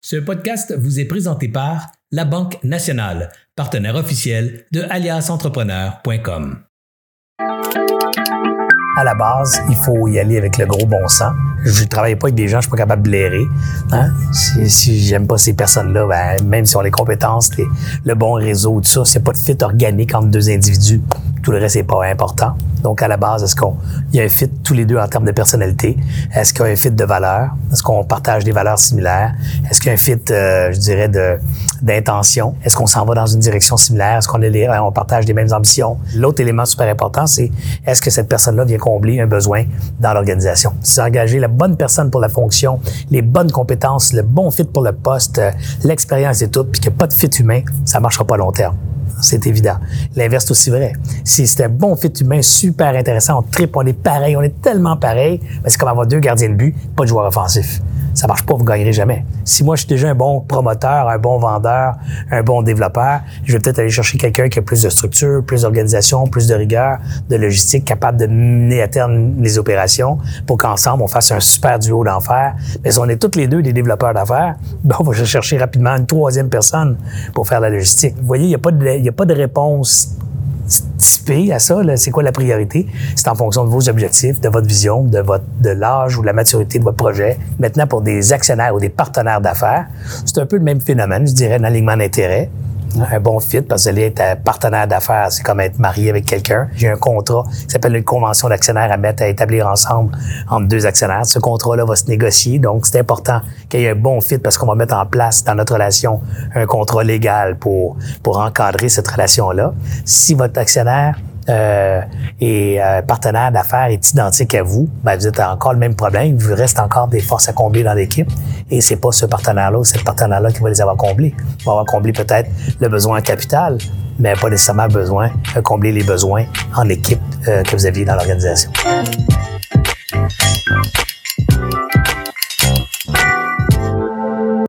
Ce podcast vous est présenté par La Banque Nationale, partenaire officiel de aliasentrepreneur.com. À la base, il faut y aller avec le gros bon sens. Je ne travaille pas avec des gens, je suis pas capable de blairer. Hein? Si, si j'aime pas ces personnes-là, ben, même si on les compétences, le bon réseau, tout ça, c'est pas de fit organique entre deux individus. Tout le reste n'est pas important. Donc, à la base, est-ce qu'il y a un fit tous les deux en termes de personnalité? Est-ce qu'il y a un fit de valeur? Est-ce qu'on partage des valeurs similaires? Est-ce qu'il y a un fit, euh, je dirais, de, d'intention? Est-ce qu'on s'en va dans une direction similaire? Est-ce qu'on est on partage des mêmes ambitions? L'autre élément super important, c'est est-ce que cette personne-là vient combler un besoin dans l'organisation? Si engager la bonne personne pour la fonction, les bonnes compétences, le bon fit pour le poste, euh, l'expérience et tout, puis qu'il n'y a pas de fit humain, ça marchera pas à long terme c'est évident. L'inverse est aussi vrai. Si c'est un bon fit humain, super intéressant, on tripe, on est pareil, on est tellement pareil, mais c'est comme avoir deux gardiens de but, pas de joueur offensif ça marche pas, vous gagnerez jamais. Si moi, je suis déjà un bon promoteur, un bon vendeur, un bon développeur, je vais peut-être aller chercher quelqu'un qui a plus de structure, plus d'organisation, plus de rigueur, de logistique, capable de mener à terme les opérations pour qu'ensemble, on fasse un super duo d'enfer. Mais si on est tous les deux des développeurs d'affaires, ben, on va chercher rapidement une troisième personne pour faire la logistique. Vous voyez, il n'y a, a pas de réponse à ça. C'est quoi la priorité? C'est en fonction de vos objectifs, de votre vision, de de l'âge ou de la maturité de votre projet. Maintenant, pour des actionnaires ou des partenaires d'affaires, c'est un peu le même phénomène, je dirais, un alignement d'intérêt un bon fit parce que être partenaire d'affaires, c'est comme être marié avec quelqu'un. J'ai un contrat qui s'appelle une convention d'actionnaires à mettre à établir ensemble entre deux actionnaires. Ce contrat-là va se négocier, donc c'est important qu'il y ait un bon fit parce qu'on va mettre en place dans notre relation un contrat légal pour pour encadrer cette relation-là. Si votre actionnaire euh, et euh, partenaire d'affaires est identique à vous, ben, vous êtes encore le même problème. Il vous reste encore des forces à combler dans l'équipe. Et c'est pas ce partenaire-là ou cette partenaire-là qui va les avoir comblés. Il va avoir comblé peut-être le besoin en capital, mais pas nécessairement besoin de combler les besoins en équipe euh, que vous aviez dans l'organisation.